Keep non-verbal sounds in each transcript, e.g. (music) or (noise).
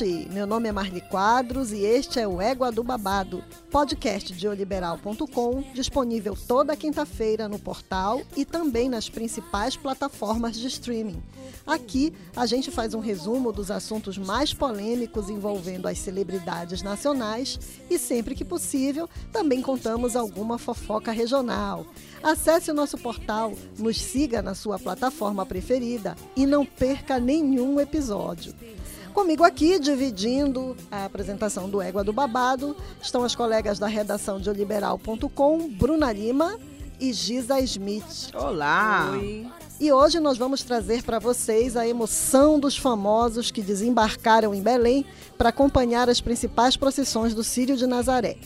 Meu nome é Marli Quadros e este é o Égua do Babado, podcast de oliberal.com, disponível toda quinta-feira no portal e também nas principais plataformas de streaming. Aqui a gente faz um resumo dos assuntos mais polêmicos envolvendo as celebridades nacionais e, sempre que possível, também contamos alguma fofoca regional. Acesse o nosso portal, nos siga na sua plataforma preferida e não perca nenhum episódio. Comigo aqui, dividindo a apresentação do Égua do Babado, estão as colegas da redação de oliberal.com, Bruna Lima e Giza Smith. Olá! Oi. E hoje nós vamos trazer para vocês a emoção dos famosos que desembarcaram em Belém para acompanhar as principais procissões do Círio de Nazaré.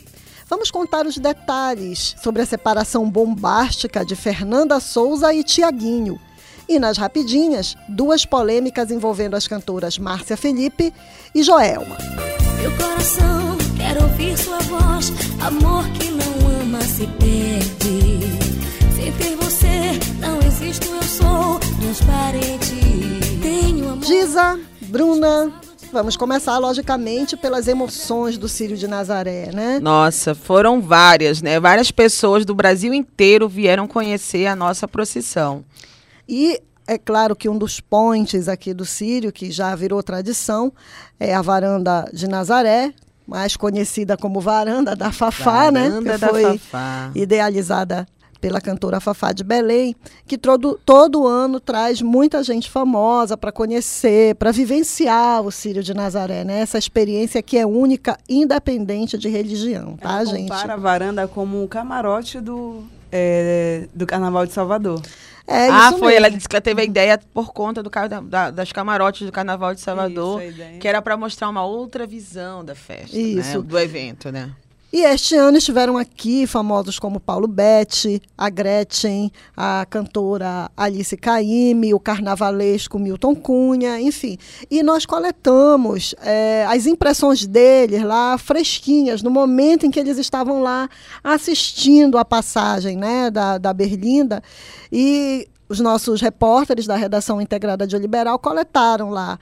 Vamos contar os detalhes sobre a separação bombástica de Fernanda Souza e Tiaguinho. E nas rapidinhas, duas polêmicas envolvendo as cantoras Márcia Felipe e Joelma. Meu coração quer ouvir sua voz, amor que não ama se perde. Sem ter você, não existo, eu sou transparente. Tenho amor. Giza, Bruna, Vamos começar, logicamente, pelas emoções do Círio de Nazaré, né? Nossa, foram várias, né? Várias pessoas do Brasil inteiro vieram conhecer a nossa procissão. E é claro que um dos pontes aqui do Sírio, que já virou tradição, é a varanda de Nazaré, mais conhecida como varanda da Fafá, varanda né? Que da foi Fafá. idealizada pela cantora Fafá de Belém, que todo, todo ano traz muita gente famosa para conhecer, para vivenciar o Sírio de Nazaré, né? Essa experiência que é única, independente de religião, tá, Ela gente? compara a varanda como um camarote do, é, do Carnaval de Salvador. É ah, isso foi. mesmo. Ela disse que ela teve a ideia por conta do, da, das camarotes do Carnaval de Salvador, Isso, que era para mostrar uma outra visão da festa, Isso. né? do evento, né? E este ano estiveram aqui famosos como Paulo Betti, a Gretchen, a cantora Alice Caymmi, o carnavalesco Milton Cunha, enfim. E nós coletamos é, as impressões deles lá, fresquinhas, no momento em que eles estavam lá assistindo a passagem né, da, da Berlinda. E os nossos repórteres da redação integrada de Liberal coletaram lá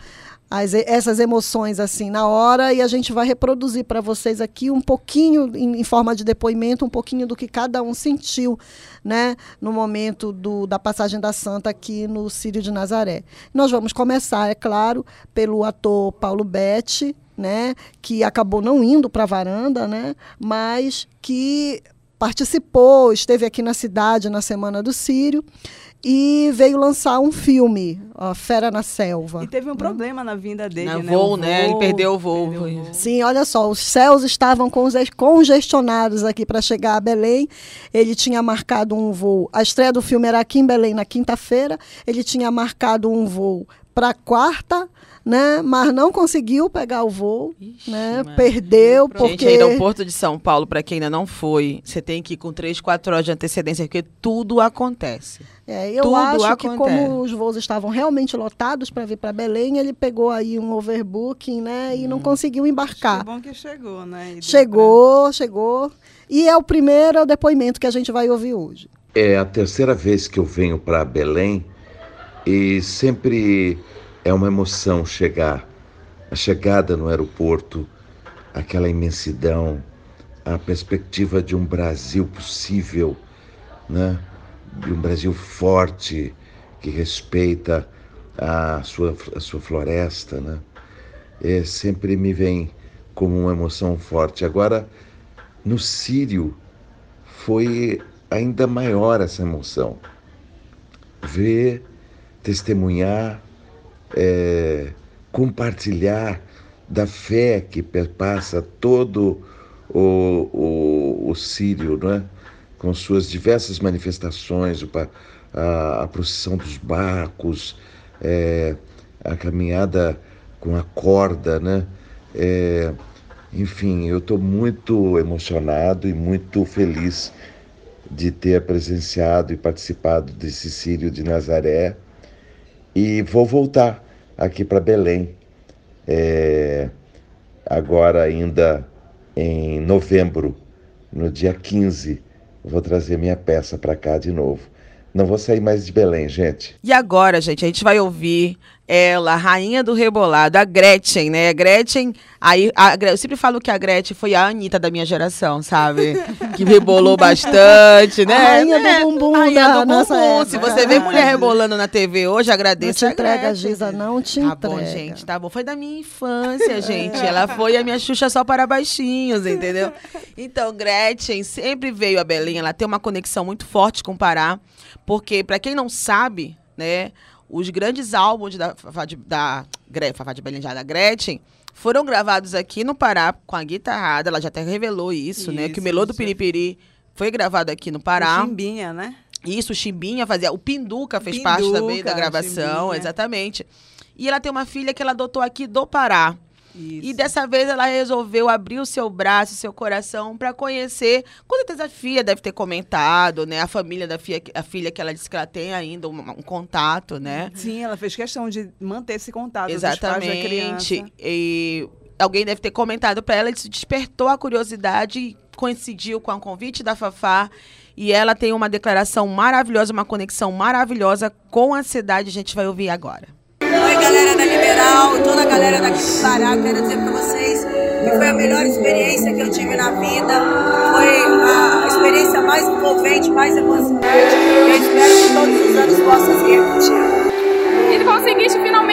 as, essas emoções assim na hora e a gente vai reproduzir para vocês aqui um pouquinho em, em, forma de depoimento um pouquinho do que cada um sentiu né no momento do, da passagem da Santa aqui no Círio de Nazaré. Nós vamos começar é claro pelo ator Paulo Betti né que acabou não indo para a varanda né mas que participou esteve aqui na cidade na semana do Círio e veio lançar um filme, ó, Fera na Selva. E teve um problema na vinda dele, Na né? voo, né? Ele perdeu o voo. perdeu o voo. Sim, olha só, os céus estavam congestionados aqui para chegar a Belém. Ele tinha marcado um voo. A estreia do filme era aqui em Belém na quinta-feira. Ele tinha marcado um voo para quarta, né? Mas não conseguiu pegar o voo, Ixi, né? mano. Perdeu Gente, porque aeroporto de São Paulo, para quem ainda não foi, você tem que ir com 3, 4 horas de antecedência, porque tudo acontece. É, eu Tudo acho que acontece. como os voos estavam realmente lotados para vir para Belém, ele pegou aí um overbooking, né? E não Hum. conseguiu embarcar. Que bom que chegou, né? E deu Chegou, chegou. E é o primeiro depoimento que a gente vai ouvir hoje. É a terceira vez que eu venho para Belém e sempre é uma emoção chegar. A chegada no aeroporto, aquela imensidão, a perspectiva de um Brasil possível, né? de um Brasil forte, que respeita a sua, a sua floresta. Né? É, sempre me vem como uma emoção forte. Agora, no Sírio, foi ainda maior essa emoção. Ver, testemunhar, é, compartilhar da fé que perpassa todo o, o, o Sírio, né? com suas diversas manifestações, a, a procissão dos barcos, é, a caminhada com a corda, né? É, enfim, eu estou muito emocionado e muito feliz de ter presenciado e participado desse Sírio de Nazaré e vou voltar aqui para Belém. É, agora, ainda em novembro, no dia 15, vou trazer minha peça para cá de novo. Não vou sair mais de Belém, gente. E agora, gente, a gente vai ouvir ela, a rainha do rebolado, a Gretchen, né? A Gretchen, aí, a, eu sempre falo que a Gretchen foi a Anitta da minha geração, sabe? (laughs) Que rebolou bastante, né? A rainha né? do bumbum A rainha da do nossa bumbum. Se você vê mulher rebolando na TV hoje, Não agradeça te a entrega. Giza, não te Tá entrega. bom, gente, tá bom. Foi da minha infância, gente. Ela foi a minha Xuxa só para baixinhos, entendeu? Então, Gretchen sempre veio a Belém. Ela tem uma conexão muito forte com o Pará. Porque, para quem não sabe, né, os grandes álbuns da da Gre- Fafá de Belém da Gretchen foram gravados aqui no Pará com a guitarrada. Ela já até revelou isso, né? Que o Isso, Melô do isso. Piripiri foi gravado aqui no O Pará. Chimbinha, né? Isso, o Chimbinha fazia. O Pinduca fez parte também da Pinduca, gravação, Chimbinha. exatamente. E ela tem uma filha que ela adotou aqui do Pará. Isso. E dessa vez ela resolveu abrir o seu braço, o seu coração para conhecer. Com certeza a filha deve ter comentado, né? A família da filha, a filha que ela disse que ela tem ainda um, um contato, né? Sim, ela fez questão de manter esse contato Exatamente. E alguém deve ter comentado para ela, isso despertou a curiosidade e coincidiu com o convite da Fafá. E ela tem uma declaração maravilhosa, uma conexão maravilhosa com a cidade. A gente vai ouvir agora. Oi, galera da Liberal, toda a galera daqui do Pará, quero dizer pra vocês que foi a melhor experiência que eu tive na vida. Foi a experiência mais envolvente, mais emocionante. E eu espero que todos os anos possa se repetir.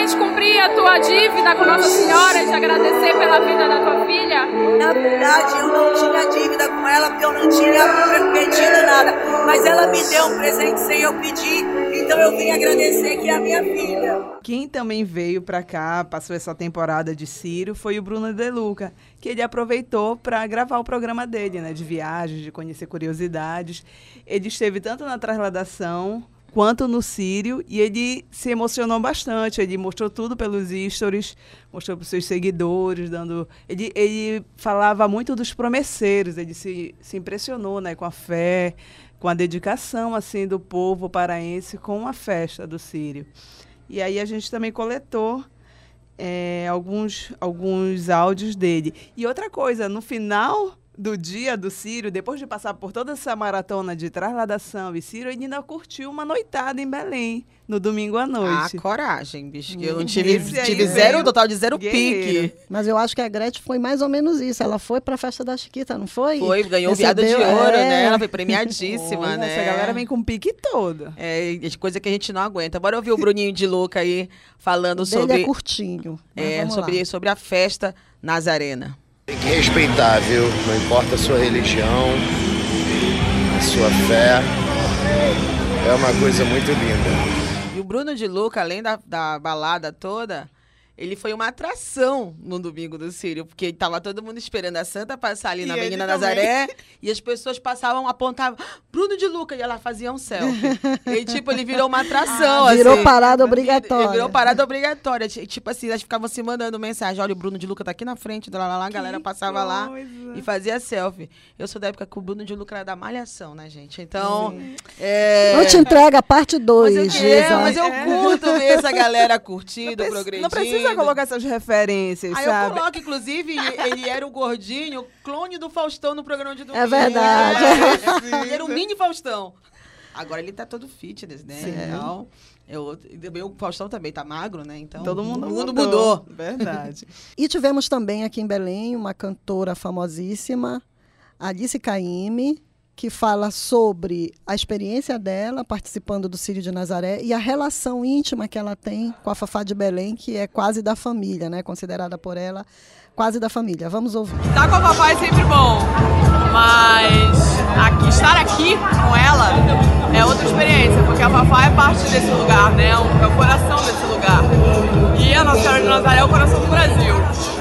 E finalmente cumprir a tua dívida com Nossa Senhora de agradecer pela vida da tua filha? Na verdade, eu não tinha dívida com ela porque eu não tinha pedido nada. Mas ela me deu um presente sem eu pedir, então eu vim agradecer que é a minha filha. Quem também veio pra cá, passou essa temporada de Círio, foi o Bruno De Luca, que ele aproveitou para gravar o programa dele, né, de viagens, de conhecer curiosidades. Ele esteve tanto na trasladação quanto no Sírio e ele se emocionou bastante. Ele mostrou tudo pelos stories, mostrou para os seus seguidores, dando. Ele, ele falava muito dos promesseiros. Ele se, se impressionou, né, com a fé, com a dedicação assim do povo paraense com a festa do Sírio. E aí a gente também coletou é, alguns, alguns áudios dele. E outra coisa, no final do dia do Círio, depois de passar por toda essa maratona de trasladação e Círio, ele ainda curtiu uma noitada em Belém, no domingo à noite. Ah, coragem, bicho. Que eu não Hum, tive, tive veio zero, total de zero guerreiro. pique. Mas eu acho que a Gretchen foi mais ou menos isso. Ela foi pra festa da Chiquita, não foi? Foi, ganhou o viado de Recebeu- ouro, é. né? Ela foi premiadíssima, Olha, né? Essa galera vem com pique todo. É, coisa que a gente não aguenta. Bora ouvir o Bruninho de Luca aí falando O dele sobre, é curtinho. é, lá. sobre, sobre a festa Nazarena. Tem que respeitar, viu? Não importa a sua religião, a sua fé. É uma coisa muito linda. E o Bruno de Luca, além da, da balada toda, ele foi uma atração no domingo do Sírio, porque tava todo mundo esperando a Santa passar ali E na Avenida também. Nazaré, e as pessoas passavam, apontavam, Bruno de Luca, e ela fazia um selfie. e tipo, ele virou uma atração, Ah, Virou assim. parada Ele obrigatória. virou parada obrigatória. Ti- Tipo assim, elas ficavam se mandando mensagem. Olha, o Bruno de Luca tá aqui na frente, lá, lá, lá. A galera passava lá coisa. e fazia selfie. Eu sou da época que o Bruno de Luca era da malhação, né, gente? Então. É... Não te entrega a parte 2, Mas eu, é, mas eu curto ver essa galera curtindo, progredindo. não precisa colocar essas referências, Aí eu sabe? coloco, inclusive, ele era o gordinho, clone do Faustão no programa de domingo. É verdade. É, ele era um mini Faustão. Agora ele tá todo fitness, né? Então, eu, e também o Faustão também tá magro, né? Então, Todo mundo, o mundo mudou. Verdade. E tivemos também aqui em Belém uma cantora famosíssima, Alice Caymmi, que fala sobre a experiência dela participando do Círio de Nazaré e a relação íntima que ela tem com a Fafá de Belém, que é quase da família, né? Considerada por ela quase da família. Vamos ouvir. Estar com a papai é sempre bom, mas aqui, estar aqui com ela é outra experiência, porque a papai é parte desse lugar, né? É o coração desse lugar. E a Nossa Senhora de Nazaré é o coração do Brasil.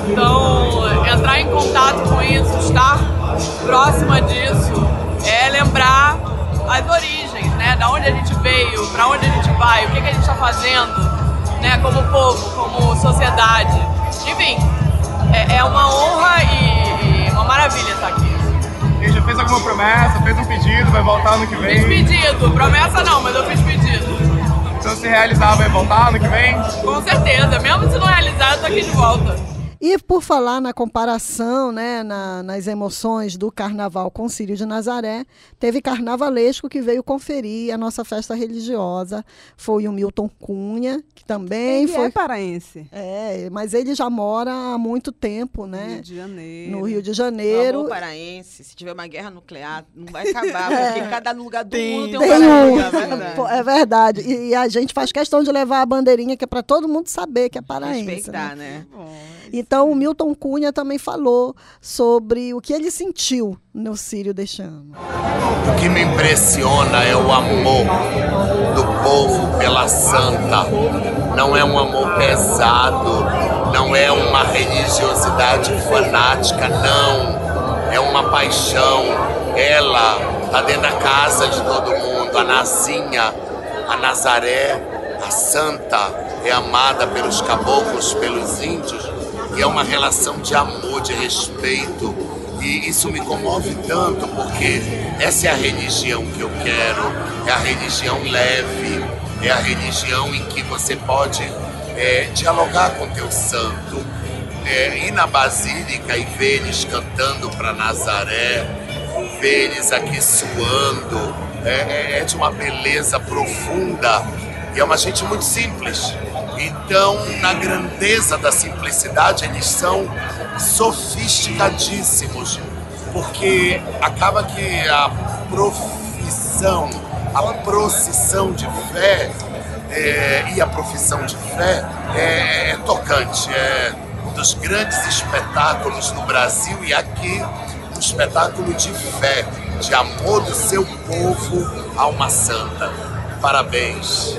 Então, entrar em contato com isso, estar próxima disso, é lembrar as origens, né? Da onde a gente veio, para onde a gente vai, o que, que a gente está fazendo, né? Como povo, como sociedade. Enfim, é, é uma honra e, e uma maravilha estar aqui. aqui, já fez alguma promessa, fez um pedido, vai voltar ano que vem? Fiz pedido, promessa não, mas eu fiz pedido. Então se realizar, vai voltar ano que vem? Com certeza, mesmo se não realizar, eu tô aqui de volta. E por falar na comparação, né, na- nas emoções do carnaval com o Círio de Nazaré, teve carnavalesco que veio conferir a nossa festa religiosa. Foi o Milton Cunha, que também Ele foi. é paraense. É, mas ele já mora há muito tempo, né? Rio de Janeiro. No Rio de Janeiro. amor paraense, se tiver uma guerra nuclear, não vai acabar, (laughs) porque cada lugar do Tem- mundo tem um Tem paraense. um. é verdade. É. E, e a gente faz questão de levar a bandeirinha, que é para todo mundo saber que é paraense. né? Respeitar, né? Então, o Milton Cunha também falou sobre o que ele sentiu no Sírio deste ano. O que me impressiona é o amor do povo pela santa. Não é um amor pesado, não é uma religiosidade fanática, não. É uma paixão. Ela está dentro da casa de todo mundo. A Nazinha, a Nazaré, a santa é amada pelos caboclos, pelos índios. É uma relação de amor, de respeito. E isso me comove tanto porque essa é a religião que eu quero, é a religião leve, é a religião em que você pode é, dialogar com teu santo, é, ir na basílica e ver eles cantando para Nazaré, ver eles aqui suando, é, é- é de uma beleza profunda e é uma gente muito simples. Então, na grandeza da simplicidade, eles são sofisticadíssimos, porque acaba que a profissão, a procissão de fé é, e a profissão de fé é, é tocante, é um dos grandes espetáculos no Brasil e aqui um espetáculo de fé, de amor do seu povo a uma santa. Parabéns.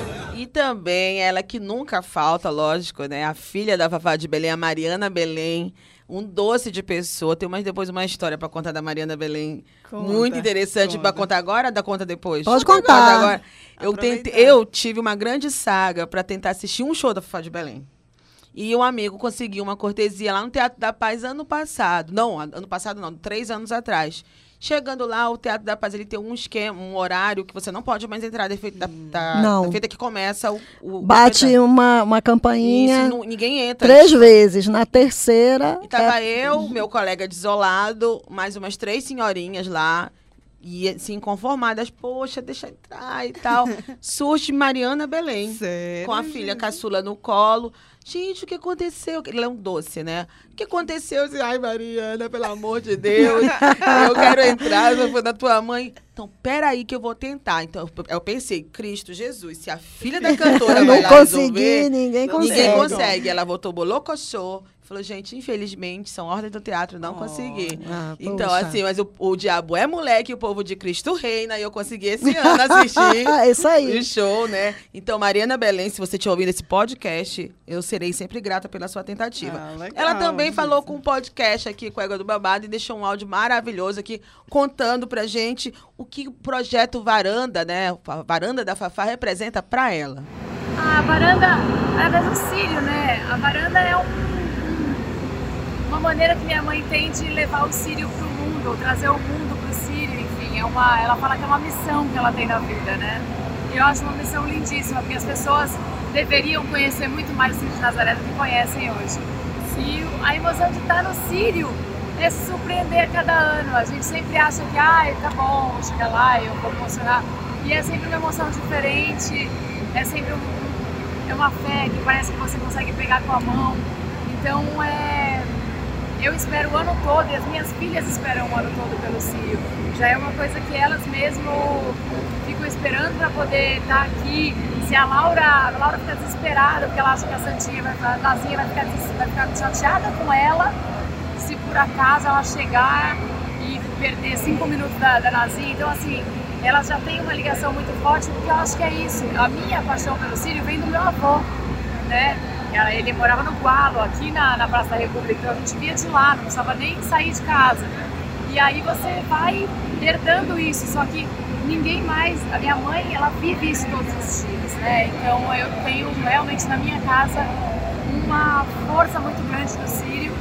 E também ela que nunca falta, lógico, né? A filha da Fafá de Belém, a Mariana Belém. Um doce de pessoa. Tem mais depois uma história pra contar da Mariana Belém. Conta, muito interessante conta. pra contar agora ou dá conta depois? Pode Conta contar. Agora. Eu, tentei, eu tive uma grande saga pra tentar assistir um show da Fafá de Belém. E um amigo conseguiu uma cortesia lá no Teatro da Paz ano passado. Não, ano passado não, três anos atrás. Chegando lá, o Teatro da Paz ele tem um esquema, um horário que você não pode mais entrar, defeito da, da, Não. da feita que começa o. o Bate o uma, uma Isso, campainha não- ninguém entra. três vezes. Na terceira. E tava é- eu, meu colega desolado, mais umas três senhorinhas lá. E assim, conformadas, poxa, deixa entrar e tal. (laughs) Surge Mariana Belém. Sério? Com a filha caçula no colo. Gente, o que aconteceu? Ele é um doce, né? O que aconteceu? Eu disse, Ai, Mariana, pelo amor de Deus. eu quero entrar, eu vou da tua mãe. Então, peraí que eu vou tentar. Então, eu- pensei, Cristo Jesus, se a filha da cantora (laughs) vai lá consegui, resolver, ninguém consegue. Ninguém consegue. Ela votou bolocochô. Falou, gente, infelizmente, são ordens do teatro, não Oh. consegui. Ah, então, poxa. assim, mas o, o diabo é moleque, o povo de Cristo reina, e eu consegui esse ano assistir É (laughs) isso aí. o show, né? Então, Mariana Belém, se você estiver ouvindo esse podcast, eu serei sempre grata pela sua tentativa. Ah, legal, Ela também falou isso. com um podcast aqui com a Égua do Babado e deixou um áudio maravilhoso aqui contando pra gente o que o projeto Varanda, né? A Varanda da Fafá representa pra ela. A varanda, através do Sírio, né? A varanda é um- um- uma maneira que minha mãe tem de levar o Sírio pro mundo, ou trazer o mundo pro Sírio, enfim. É uma, ela fala que é uma missão que ela tem na vida, né? E eu acho uma missão lindíssima, porque as pessoas deveriam conhecer muito mais o Sírio de Nazaré do que conhecem hoje. Sírio, a emoção de estar no Sírio é se surpreender a cada ano. A gente sempre acha que, ai, tá bom, vou chegar lá, eu vou emocionar. E é sempre uma emoção diferente, é sempre um, é uma fé que parece que você consegue pegar com a mão. Então é. Eu espero o ano todo e as minhas filhas esperam o ano todo pelo CIO. Já é uma coisa que elas mesmo ficam esperando para poder estar aqui. Se a Laura, a Laura fica desesperada porque ela acha que a Santinha vai, a Nazinha vai ficar, vai ficar chateada com ela se por acaso ela chegar e perder cinco minutos da, da Nazinha. Então, assim, elas já têm uma ligação muito forte, porque eu acho que é isso. A minha paixão pelo Sírio vem do meu avô, né? Ele morava no Gualo, aqui na, na Praça da República, então a gente via de lá, não precisava nem sair de casa. E aí você vai herdando isso, só que ninguém mais, a minha mãe, ela vive isso todos os dias, né? Então eu tenho realmente na minha casa uma força muito grande do Sírio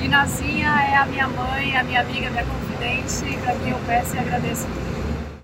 e Nazinha é a minha mãe, a minha amiga, a minha confiança. evidente e para quem eu peço e agradeço.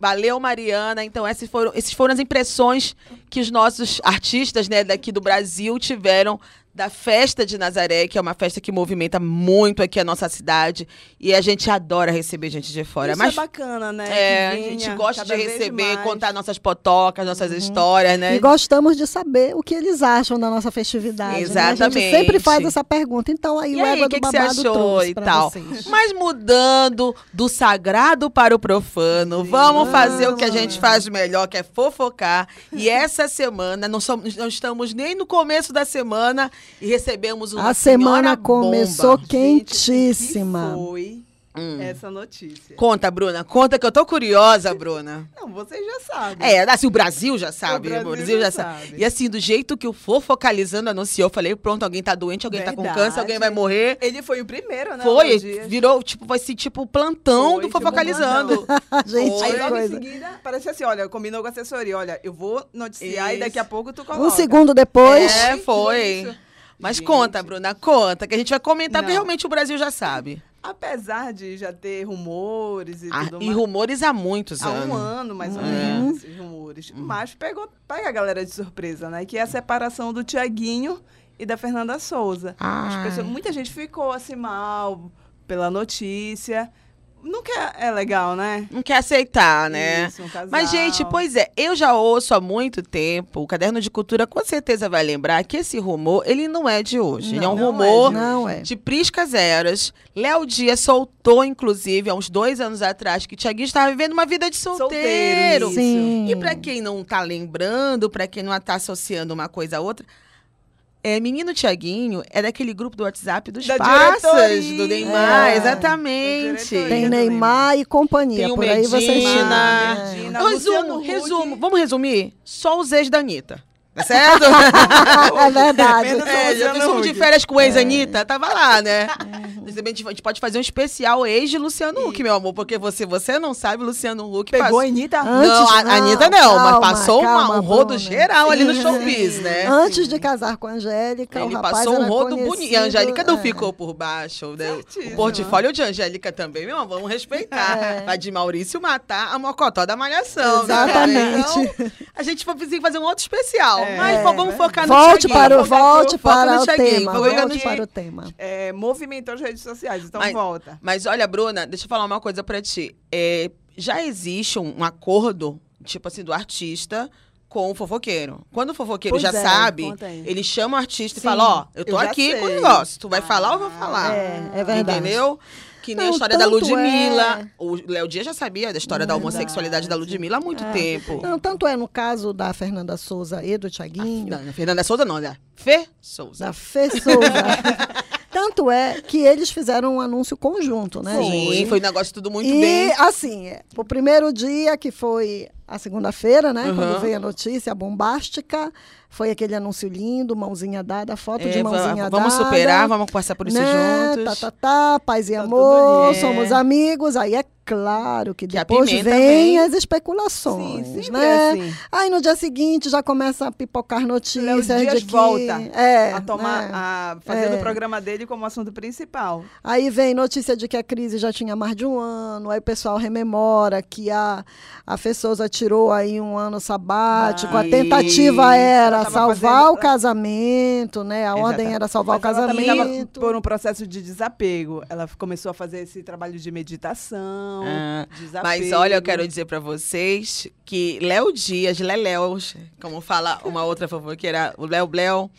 Valeu, Mariana. Então, essas foram, esses foram as impressões que os nossos artistas né, daqui do Brasil tiveram da festa de Nazaré, que é uma festa que movimenta muito aqui a nossa cidade. E a gente adora receber gente de fora. Isso Mas é bacana, né? é, a gente gosta de receber, mais. Uhum. contar nossas potocas, nossas histórias, né? E gostamos de saber o que eles acham da nossa festividade. né? A Exatamente. gente sempre faz essa pergunta. Então aí E o Égua o que, do que você Babado achou e tal? vocês. Mas mudando do sagrado para o profano, vamos fazer o que a gente faz melhor, que é fofocar. E essa semana, não, somos, não estamos nem no começo da semana e recebemos uma A semana começou bomba. quentíssima. Foi Hum. essa notícia. Conta, Bruna. Conta que eu tô curiosa, Bruna. Não, vocês já sabem. É, assim, o Brasil já sabe. O Brasil Brasil, já já sabe. sabe. E assim, do jeito que o Fofocalizando anunciou, eu falei, pronto, alguém tá doente, alguém tá com Verdade. câncer, alguém vai morrer. Ele foi o primeiro, né? Foi, virou, tipo, vai ser tipo o plantão Foi, do tipo, Fofocalizando. (laughs) Gente, Aí que logo coisa. em seguida, parece assim, olha, combinou com a assessoria, olha, eu vou noticiar e Isso. daqui a pouco tu coloca. Um segundo depois. É, foi. Mas conta, Bruna, conta, que a gente vai comentar, porque Não. realmente o Brasil já sabe. Apesar de já ter rumores e Ah, tudo e mais. rumores há muitos Há anos. um ano, mais ou É. menos, esses rumores. Mas pegou, pega a galera de surpresa, né? Que é a separação do Tiaguinho e da Fernanda Souza. Ah. pessoas- muita gente ficou assim mal pela notícia. Nunca é legal, né? Não quer aceitar, né? Isso, um casal. Mas, gente, pois é, eu já ouço há muito tempo, o Caderno de Cultura com certeza vai lembrar que esse rumor, ele não é de hoje. ele é um Não, não é rumor de Não é. de priscas eras. Léo Dias soltou, inclusive, há uns dois anos atrás, que Tiaguinho estava vivendo uma vida de solteiro. Solteiro. Sim. E pra quem não tá lembrando, pra quem não tá associando uma coisa a outra, é, menino Tiaguinho é daquele grupo do WhatsApp dos Da passas do Neymar, É. exatamente. Tem Neymar e companhia. Tem o Por aí vocês Medina. Medina. Resumo, resumo. Vamos resumir? Só os ex da Anitta. Tá certo? (laughs) (laughs) É verdade. É, já Luciano fizemos de férias com o ex-Anitta, tava lá, né? Mas também A gente- a gente pode fazer um especial ex de Luciano Huck, meu amor, porque você, você não sabe, Luciano Huck Pegou passou- a Anitta? Antes- não, a, a Anitta não, calma, mas passou uma- calma, um rodo geral ali no showbiz, né? Antes de casar com a Angélica, Ele passou um rodo bonito. E a Angélica não é. ficou por baixo. Né? O portfólio de Angélica também, meu amor, vamos respeitar. É. Vai de Maurício matar a mocotó da malhação. né? Exatamente. Então, a gente vai precisar fazer um outro especial. É. Mas vamos focar no Volte Thiaguinho. para o, volte para o tema. Volte para o tema. É, movimentou as redes sociais, então Mas- volta. Mas olha, Bruna, deixa eu falar uma coisa pra ti. É, já existe um, um acordo, tipo assim, do artista com o fofoqueiro. Quando o fofoqueiro Pois já é, sabe, ele chama o artista Sim, e fala, ó, eu tô eu aqui com o sei. negócio. Tu vai falar ou eu vou falar? É, é verdade. Entendeu? Que nem a Não, história da Ludmilla. é- O Léo Dias já sabia da história da homossexualidade da Ludmilla há muito tempo. Não, tanto é no caso da Fernanda Souza e do Thiaguinho, Não, não, Fernanda Souza não, né? Fê Souza. da Fê Souza. (laughs) tanto é que eles fizeram um anúncio conjunto, né, Sim, gente? foi um negócio tudo muito e, bem. assim, é, o primeiro dia, que foi a segunda-feira, né? Uhum. Quando veio a notícia bombástica, foi aquele anúncio lindo, mãozinha dada, foto É, de mãozinha vamos dada. superar, vamos passar por isso né? juntos. Tá, tá, tá, paz e Tá amor, tudo somos amigos. Aí é claro que Que depois vem as especulações, Sim, né? é assim. Aí no dia seguinte já começa a pipocar Léo notícias Dias de que... volta é, a tomar, né? a fazer É. o programa dele como assunto principal. Aí vem notícia de que a crise já tinha mais de um ano, aí o pessoal rememora que a, a Souza tirou aí um ano sabático, a tentativa era Salvar fazendo- o casamento, né? A ordem Exatamente. era salvar Mas o ela também tava casamento. por um processo de desapego. Ela começou a fazer esse trabalho de meditação, Ah, desapego. Mas olha, eu quero dizer pra vocês que Léo Dias, Leléus, como fala uma outra fofoqueira, o Léo Bleu,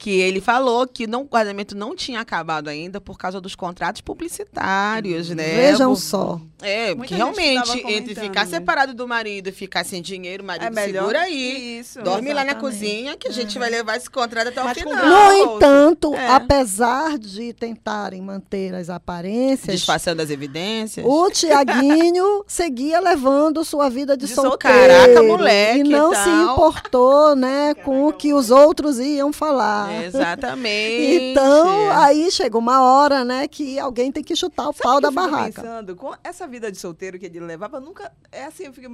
que ele falou que não, o casamento não tinha acabado ainda por causa dos contratos publicitários, né? Vejam Por- só. É, Muita porque gente realmente, entre ficar né? separado do marido e ficar sem dinheiro, o marido É segura aí. Isso. Dorme lá na exatamente. cozinha que a gente vai levar esse contrato até o Mas com final. No entanto, É. apesar de tentarem manter as aparências, Disfarçando as evidências. o Tiaguinho (laughs) seguia levando sua vida de, De solteiro. Caraca, moleque, E não e se importou, né, com o que os outros iam falar. Exatamente. Então, aí chega uma hora, né, que alguém tem que chutar o Sabe pau da barraca. Pensando, com essa vida de solteiro que ele levava, nunca. É assim, eu fico.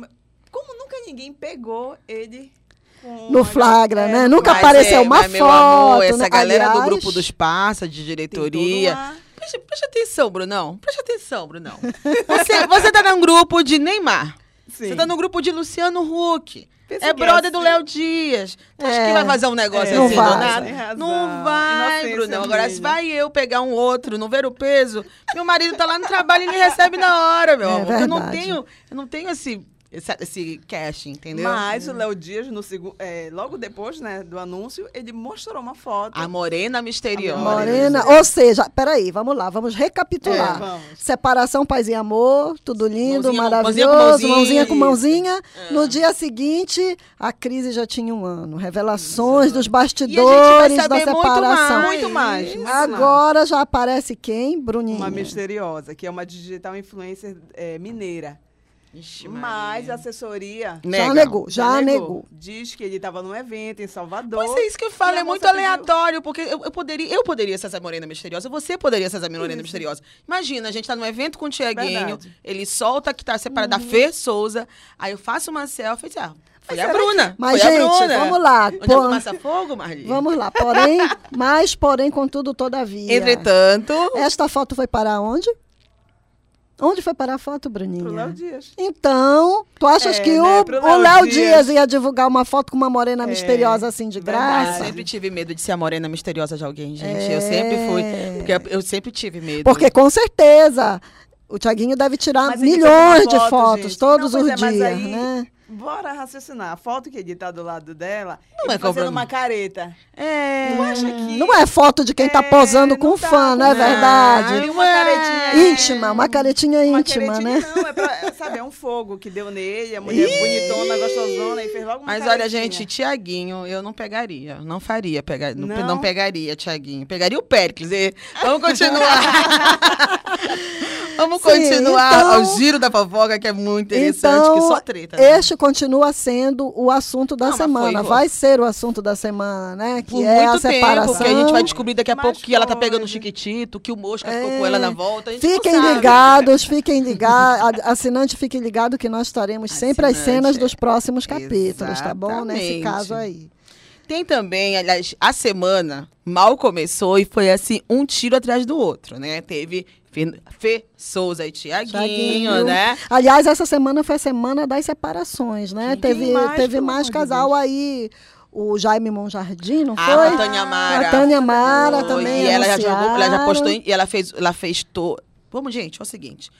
Como nunca ninguém pegou ele No flagra, é, né? Nunca apareceu é, uma meu amor, foto, essa né? galera do Aliás, grupo dos passas, de diretoria. Preste, preste atenção, Brunão. Preste atenção, Brunão. (laughs) Você, você tá num grupo de Neymar. Sim. Você tá no grupo de Luciano Huck. Pensa é é brother do assim. Léo Dias. É. que vai fazer um negócio É, não assim vai. do nada? Razão. Não vai, Brunão. Agora, se vai eu pegar um outro, não ver o peso, meu marido tá lá no trabalho e ele recebe na hora, meu É amor. Eu não tenho, eu não tenho esse, esse, esse cash, entendeu? Mas o Léo Dias, no é, logo depois né, do anúncio, ele mostrou uma foto. A morena misteriosa. Morena, ou seja, peraí, vamos lá, vamos recapitular. É, vamos. Separação, paz e amor, tudo lindo, Mãozinha- maravilhoso, mãozinha com mãozinha com mãozinha. mãozinha. No dia seguinte, a crise já tinha um ano. Revelações dos E a bastidores gente vai da separação. Muito mais. muito mais. Agora já aparece quem? Bruninha. Uma misteriosa, que é uma digital influencer é, mineira. Ixi, Mas a assessoria Já Nega. negou, já negou. Diz que ele estava num evento em Salvador. Mas é isso que eu falo, é muito pediu- aleatório, porque eu, eu poderia, eu poderia ser essa morena misteriosa, você poderia ser essa morena misteriosa. Imagina, a gente tá num evento com o Tiaguinho, ele solta que tá separado da Fê Souza, aí eu faço uma selfie e diz, ah, foi a Bruna. Mas, foi a gente, Bruna. vamos lá. Onde é fumaça fogo, Marli? Vamos lá, porém, (laughs) mas porém, contudo, todavia. Entretanto, Esta foto foi para onde? Onde foi parar a foto, Bruninha? Pro Léo Dias. Então, tu achas É, que né, o, pro o Léo Léo Dias. Dias ia divulgar uma foto com uma morena É, misteriosa assim de verdade. eu graça? sempre tive medo de ser a morena misteriosa de alguém, gente. Eu sempre fui, porque eu sempre tive medo. Porque com certeza o Tiaguinho deve tirar Mas milhões uma de foto, fotos gente. todos Não, os é, dias, aí- né? Bora raciocinar. A foto que ele tá do lado dela, Não ele é fazendo uma careta. É. Tu acha que... Não é foto de quem tá É, posando com não um dá, fã, não é não verdade? Uma caretinha. Íntima, uma caretinha Uma íntima, caretinha, né? Não, é pra, sabe, é um fogo que deu nele, a mulher bonitona, gostosona, e fez logo uma Mas olha, caretinha. gente, Tiaguinho, eu não pegaria. Não faria. Pegar, não? Não? não pegaria, Tiaguinho. Pegaria o Péricles. e- Vamos continuar. (laughs) (laughs) Vamos Sim, continuar então- o giro da fofoca, que é muito interessante, Então, que só treta. né? este continua sendo o assunto da Não, semana. foi- Vai ser o assunto da semana, né? Que Por é a muito separação. tempo, que a gente vai descobrir daqui a Mas pouco que ela tá pegando o chiquitito, que o Mosca É. ficou com ela na volta. A gente Fiquem ligados, fiquem ligados. Assinante, fique ligado que nós estaremos sempre as cenas é. dos próximos capítulos, tá bom? Nesse Exatamente. caso aí. Tem também, aliás, a semana mal começou e foi assim, um tiro atrás do outro, né? Teve Fê, Fê Souza e Tiaguinho, né? Aliás, essa semana foi a semana das separações, né? Teve mais, teve mais casal aí. O Jaime Monjardim, não A foi? Tânia Mara. A Tânia Mara Foi, também. E ela já jogou, ela já postou, e ela fez, ela fez to... Vamos, gente, é o seguinte.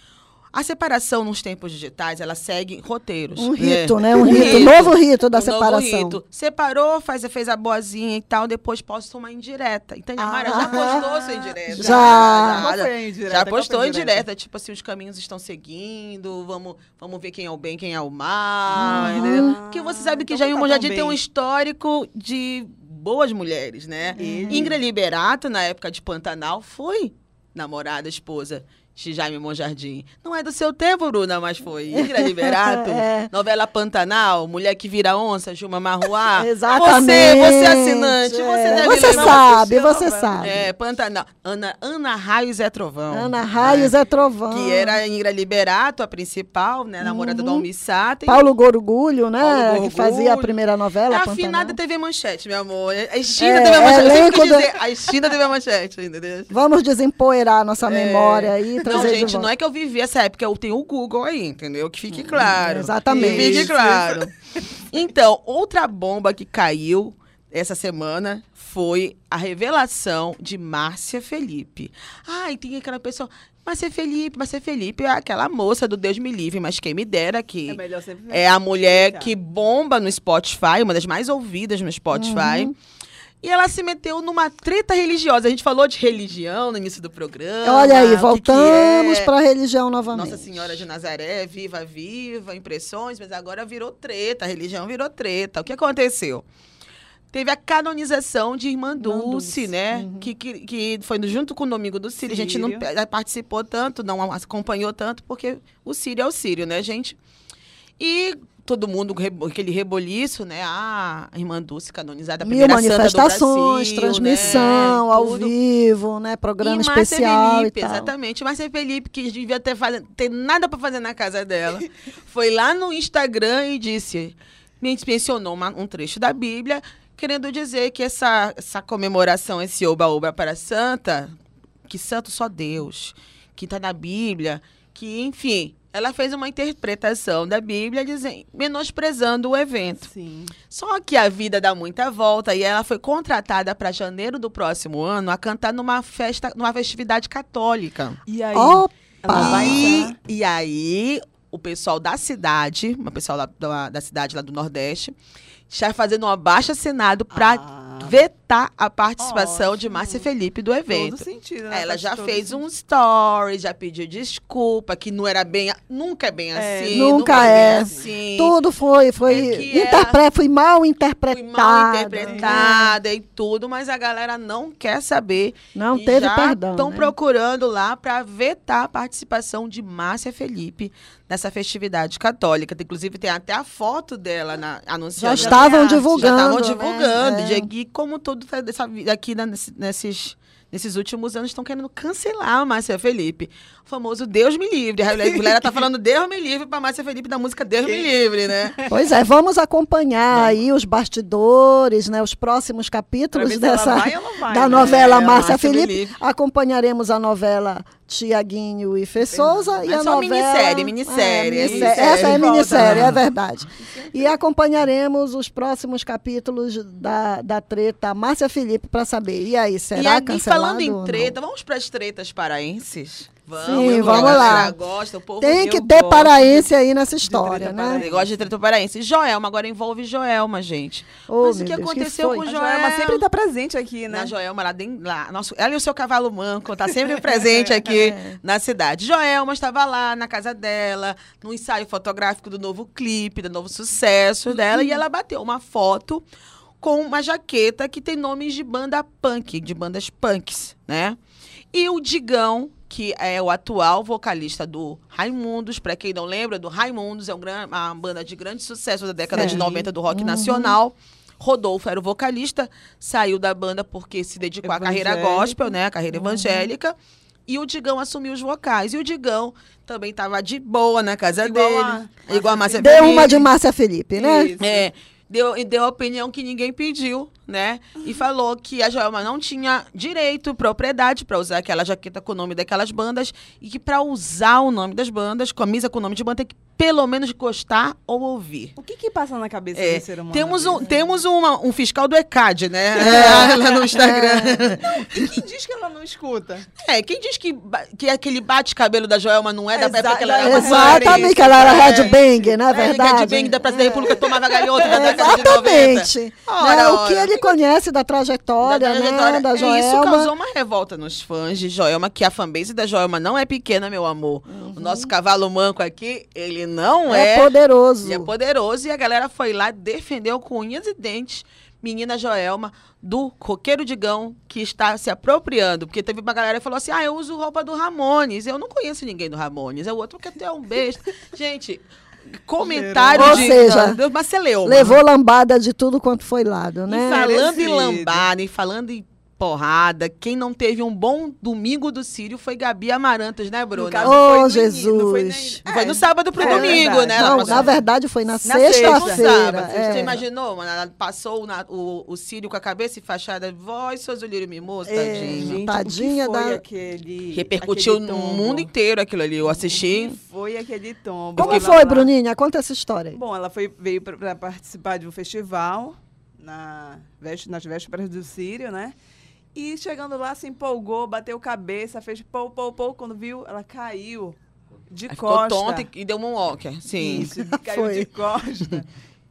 A separação nos tempos digitais, ela segue roteiros. Um rito, né? (laughs) Um rito, novo rito da Um novo separação. rito. Separou, faz, fez a boazinha e tal, depois posta uma indireta. E Tânia Mara já Ah. postou sua indireta. Já. Foi a indireta? Já a postou indireta? indireta, tipo assim, os caminhos estão seguindo, vamos, vamos ver quem é o bem, quem é o mal, entendeu? Porque você sabe que então Jair tá tão tem um histórico de boas mulheres, né? Ingrid Liberato, na época de Pantanal, foi namorada, esposa de Jaime Monjardim. Não é do seu tempo, Bruna, mas foi. Ingrid (laughs) Liberato, É. novela Pantanal, Mulher que Vira Onça, Juma Marruá. (laughs) Exatamente. Você, você é assinante, você é. Você lembrar. sabe, você sabe. É, Pantanal. Ana, Ana Raio Zé Trovão. Ana Raio, Zé Trovão. Que era a Ingrid Liberato, a principal, né? Namorada do Almir Sater. Paulo Gorgulho, né? Paulo Que fazia a Gorgulho. primeira novela. É Pantanal. afinada TV Manchete, meu amor. A China É, TV Manchete. Eu sempre quis do- dizer, a China TV Manchete, entendeu? Vamos desempoeirar nossa memória aí. Não, gente, volta. não é que eu vivi essa época, eu tenho o Google aí, entendeu? Que fique claro. exatamente. Que fique claro. (laughs) Então, outra bomba que caiu essa semana foi a revelação de Márcia Felipe. Ai, tem aquela pessoa. Márcia Felipe, Márcia Felipe é aquela moça do Deus me livre, mas quem me dera que É é a mulher que bomba no Spotify, uma das mais ouvidas no Spotify. Uhum. E ela se meteu numa treta religiosa. A gente falou de religião no início do programa. Olha aí, voltamos é. para a religião novamente. Nossa Senhora de Nazaré, viva, viva, impressões, mas agora virou treta, a religião virou treta. O que aconteceu? Teve a canonização de Irmã Dulce, né? uhum. Que, que, que foi junto com o Domingo do Sírio. A gente não Sírio. pe- participou tanto, não acompanhou tanto, porque o Sírio é o Sírio, né, gente? E todo mundo, aquele reboliço, né? Ah, a Irmã Dulce canonizada, a Mil primeira do manifestações, Brasil, transmissão né? ao Tudo. vivo, né? Programa e especial Felipe, e tal. exatamente. Márcia Felipe, que devia ter, faz- ter nada para fazer na casa dela, (laughs) foi lá no Instagram e disse, men- mencionou uma- um trecho da Bíblia, querendo dizer que essa, essa comemoração, esse oba-oba para a santa, que santo só Deus, que está na Bíblia, que, enfim, ela fez uma interpretação da Bíblia dizendo, menosprezando o evento. Sim. Só que a vida dá muita volta e ela foi contratada para janeiro do próximo ano a cantar numa festa, numa festividade católica. E aí? Opa! Ela vai E, e aí, o pessoal da cidade, uma pessoal lá da, da cidade lá do Nordeste, está fazendo um abaixo assinado para Ah, vetar a participação de Ótimo. Márcia Felipe do todo evento. sentido, né? Ela Faz já todo fez sentido. um story, já pediu desculpa, que não era bem. Nunca é bem É, assim. nunca bem é. assim. Tudo foi, foi, É que interpre- foi mal interpretado. mal interpretada e tudo, mas a galera não quer saber. Não e teve já perdão. Estão né? procurando lá para vetar a participação de Márcia Felipe nessa festividade católica. Inclusive, tem até a foto dela na, Já anunciando. estavam Já divulgando. Já estavam né? divulgando. É. E como tudo tá dessa vida aqui né, nesse- nesses, nesses últimos anos estão querendo cancelar a Márcia Felipe. O famoso Deus me livre. A galera tá falando Deus me livre pra Márcia Felipe da música Deus me livre, né? (laughs) Pois é, vamos acompanhar aí os bastidores, né, os próximos capítulos dessa vai vai, (laughs) da né? novela É, Márcia Márcia Felipe. Felipe. Acompanharemos a novela Tiaguinho e Fê Souza e a novela minissérie, minissérie, É, é minissérie. minissérie. Essa é minissérie, né? é verdade. E acompanharemos os próximos capítulos da, da treta Márcia Felipe para saber. E aí, será e aí, cancelado falando em treta, vamos para as tretas paraenses? Vamos, Sim, vamos lá. Gosta, o povo Tem eu que ter gosto paraense aí nessa história, né? paraense. gosta de treta paraense. Joelma, agora envolve Joelma, gente. Oh, Mas o que Deus, aconteceu foi? com A Joelma? Joelma sempre tá presente aqui, né? Na Joelma, lá, lá nosso, ela e o seu cavalo manco, tá sempre (laughs) presente aqui na cidade. Joelma estava lá na casa dela, no ensaio fotográfico do novo clipe, do novo sucesso dela, e ela bateu uma foto com uma jaqueta que tem nomes de banda punk, de bandas punks, né? E o Digão, que é o atual vocalista do Raimundos, para quem não lembra, do Raimundos é um gran- uma banda de grande sucesso da década de Sim. 90 do rock nacional. Rodolfo era o vocalista, saiu da banda porque se dedicou à carreira gospel, né? A carreira evangélica. E o Digão assumiu os vocais. E o Digão também estava de boa na casa Igual dele. a- igual a Márcia Deu Felipe. uma de Márcia Felipe, né? Isso. É, deu, deu a opinião que ninguém pediu, né? E falou que a Joelma não tinha direito, propriedade para usar aquela jaqueta com o nome daquelas bandas e que para usar o nome das bandas, camisa com o nome de banda, tem que pelo menos gostar ou ouvir. O que que passa na cabeça É, do ser humano? temos um, temos uma- um fiscal do ECAD, né? (laughs) lá no Instagram. E quem diz que ela não escuta? É, quem diz que, que aquele bate-cabelo da Joelma não é da Exa- época que ela é, era uma Exatamente, que ela era headbang, não é É, verdade? Headbang da Praça da República tomava galhota da década de 90. Exatamente. Ora, Né, O que ora. ele conhece da trajetória, Da trajetória. né, da É, Joelma. Isso causou uma revolta nos fãs de Joelma, que a fanbase da Joelma não é pequena, meu amor. O nosso cavalo manco aqui, ele não é, é. poderoso. ele é poderoso e a galera foi lá defendeu com unhas e dentes menina Joelma do Coqueiro Digão que está se apropriando, porque teve uma galera que falou assim: "Ah, eu uso roupa do Ramones". Eu não conheço ninguém do Ramones. É o outro que até é um besta. (laughs) Gente, comentário Ou de seja, de uma celeuma. Levou lambada de tudo quanto foi lado, né? E falando em Merecido. lambada, e falando em porrada, quem não teve um bom domingo do Sírio foi Gabi Amarantos, né, Bruna? No caso, Oh, Jesus. não foi nem- Foi no sábado pro É domingo, verdade. né? Não, passou- na verdade foi na, sexta. sexta-feira. sábado. Você é. imaginou, mano? Ela passou na- o, o Sírio com a cabeça enfaixada. Voz, seus olírio mimoso, É, tadinho. Gente, Tadinha o que foi da- aquele... Repercutiu aquele no mundo inteiro aquilo ali. Eu O assisti. que foi aquele tombo? Como foi, lá- Bruninha? Conta essa história aí. Bom, ela foi, veio para participar de um festival na, nas vésperas do Sírio, né? E chegando lá, se empolgou, bateu cabeça, fez pou, pou, pou. Quando viu, ela caiu de Aí ficou costa. tonta e- deu um walker. Sim. Isso, (laughs) caiu Foi. de costa.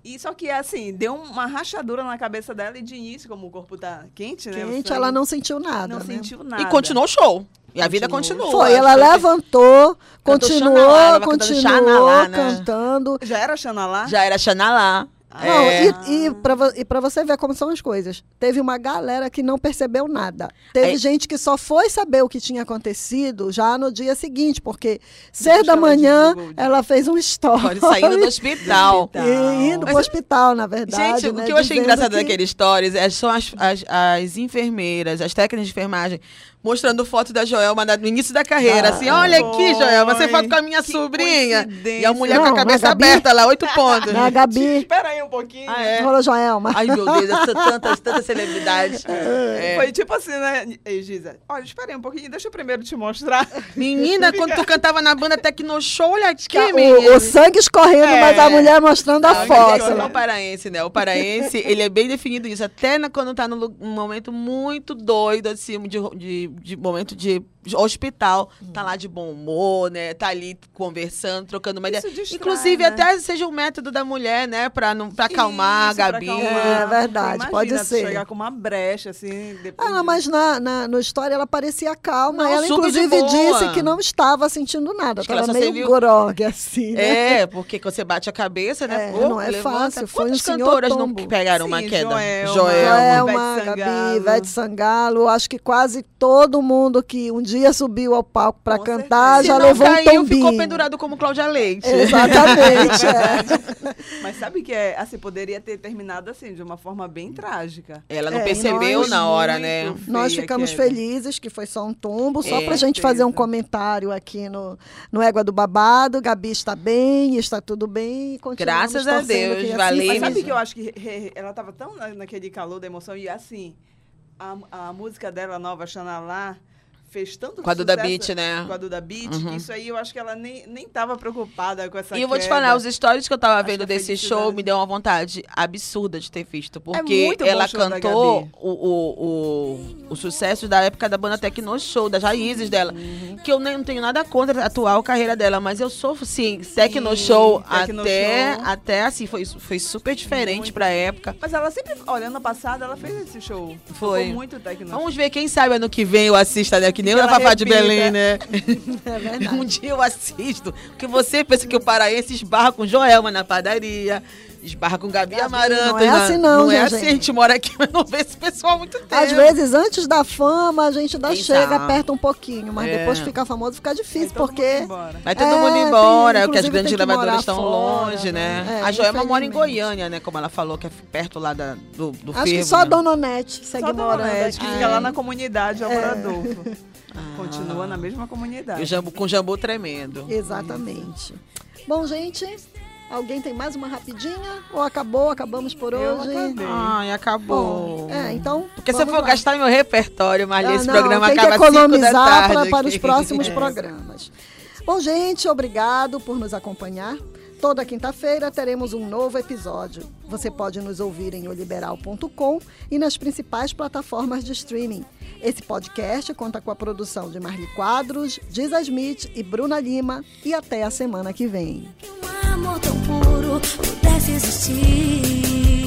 E só que, assim, deu uma rachadura na cabeça dela e de início, como o corpo tá quente, né? sangue ela não sentiu nada. não né? sentiu nada. E continuou o show. E a vida Continuou. continua. Foi, ela levantou, Cantou continuou, Xanalá, continuou Xanalá, né? cantando. Já era Xanalá? Já era Xanalá. Não, É. e, e, pra, e pra você ver como são as coisas. Teve uma galera que não percebeu nada. Teve É. gente que só foi saber o que tinha acontecido já no dia seguinte, porque seis da manhã ela fez um story. Saindo do (laughs) hospital. E indo pro hospital, na verdade. Gente, né, o que eu achei engraçado que- daqueles stories é, são as, as, as enfermeiras, as técnicas de enfermagem, mostrando foto da Joelma no início da carreira. assim, olha aqui, foi. Joelma, você foto com a minha Que sobrinha. E a mulher Não, com a cabeça Gabi- aberta lá, oito pontos. Na Gabi, Espera aí um pouquinho. Ah, é? Rolou Joelma. Ai, meu Deus, tantas, tantas celebridades. (laughs) É. Foi tipo assim, né, Giza? Olha, espera aí um pouquinho, deixa eu primeiro te mostrar. Menina, quando tu (laughs) cantava na banda Tecno Show, olha aqui, O, menina. o sangue escorrendo, É. mas a mulher mostrando a Não, foto. Não é né? o paraense, né? O paraense, ele é bem definido isso. Até na- quando tá num momento muito doido, assim, de, de, de momento de hospital, tá lá de bom humor, né? Tá ali conversando, trocando uma ideia. Isso distrai, Inclusive, né? até seja um método da mulher, né? Pra, não, pra acalmar Isso, a pra Gabi. acalmar. É verdade, Imagina pode ser. chegar com uma brecha, assim, depois Ah, de- mas na, na no história ela parecia calma. Não, ela, inclusive, disse que não estava sentindo nada. Acho só meio serviu- grogue, assim, né? É, porque quando você bate a cabeça, né? É, pô, não é levanta. fácil, foi Quantas um senhor cantoras não tombo. pegaram uma Sim, queda? Joelma, Joelma. Joelma, Gabi. Ivete Sangalo, acho que quase todo mundo que um dia subiu ao palco para cantar certeza. já Se não levou um caiu, tombinho. ficou pendurado como Cláudia Leite. Exatamente. (laughs) é. Mas sabe que é, assim, poderia ter terminado assim, de uma forma bem trágica. Ela não É, percebeu nós na hora, né? Nós ficamos a queda. felizes que foi só um tombo, só É, para a gente fazer um certeza. comentário aqui no, no Égua do Babado. Gabi está bem, está tudo bem. e continuamos Graças a Deus, que assim valeu. Mas seja. sabe que eu acho que re- re- ela tava tão na- naquele calor da emoção e assim, a, a música dela nova, Xanalá, fez tanto Com a Duda Beat, né? Com a Duda Beat, Uhum. isso aí eu acho que ela nem, nem tava preocupada com essa E eu vou te falar, os stories que eu tava Acho vendo desse show me deu uma vontade absurda de ter visto. Porque muito bom o ela cantou o, o, o, o sucesso da época da banda Tecno Show, das raízes dela. Uhum. Que eu nem não tenho nada contra a atual carreira dela, mas eu sou, sim, Tecno Show Tecno até, Show. até assim, foi, foi super diferente Muito. pra época. Mas ela sempre, olha, ano passado ela fez esse show. Foi. Tocou muito tecno. Vamos ver, quem sabe ano que vem eu assista, né? Nem o Fafá de. Belém, né? (laughs) É verdade. Um dia eu assisto. Porque você pensa que o paraense esbarra com Joelma na padaria, esbarra com Gabi, Gabi, Amaranta. não é assim não, Não é assim, gente. a gente mora aqui, (laughs) mas não vê esse pessoal há muito tempo. Às vezes, antes da fama, a gente ainda Quem chega, sabe? aperta um pouquinho, mas É. depois fica famoso, fica difícil, mundo porque. Vai todo É, mundo tem- embora, porque as grandes que gravadoras estão fora, longe, né? É, a Joelma mora em. Goiânia, né? Como ela falou, que é perto lá da, do, do Acho que fervo, só né? a Dona Onete segue Só Dona morando. Onete, que aqui. fica lá na comunidade É. Álvaro Adolfo. (laughs) Continua na mesma E comunidade. o jambu, com jambu tremendo. Exatamente. Bom, gente, alguém tem mais uma rapidinha? Ou acabou? Acabamos por Eu hoje? acabei. Ai, acabou. Bom, é, então. Porque se eu for lá. gastar meu repertório, mas Ah, esse não, programa tem acaba que economizar tarde. pra- para os próximos (laughs) É. programas. Bom, gente, obrigado por nos acompanhar. Toda quinta-feira teremos um novo episódio. Você pode nos ouvir em oliberal.com e nas principais plataformas de streaming. Esse podcast conta com a produção de Marli Quadros, Giza Smith e Bruna Lima. E até a semana que vem. Um amor tão puro pudesse existir.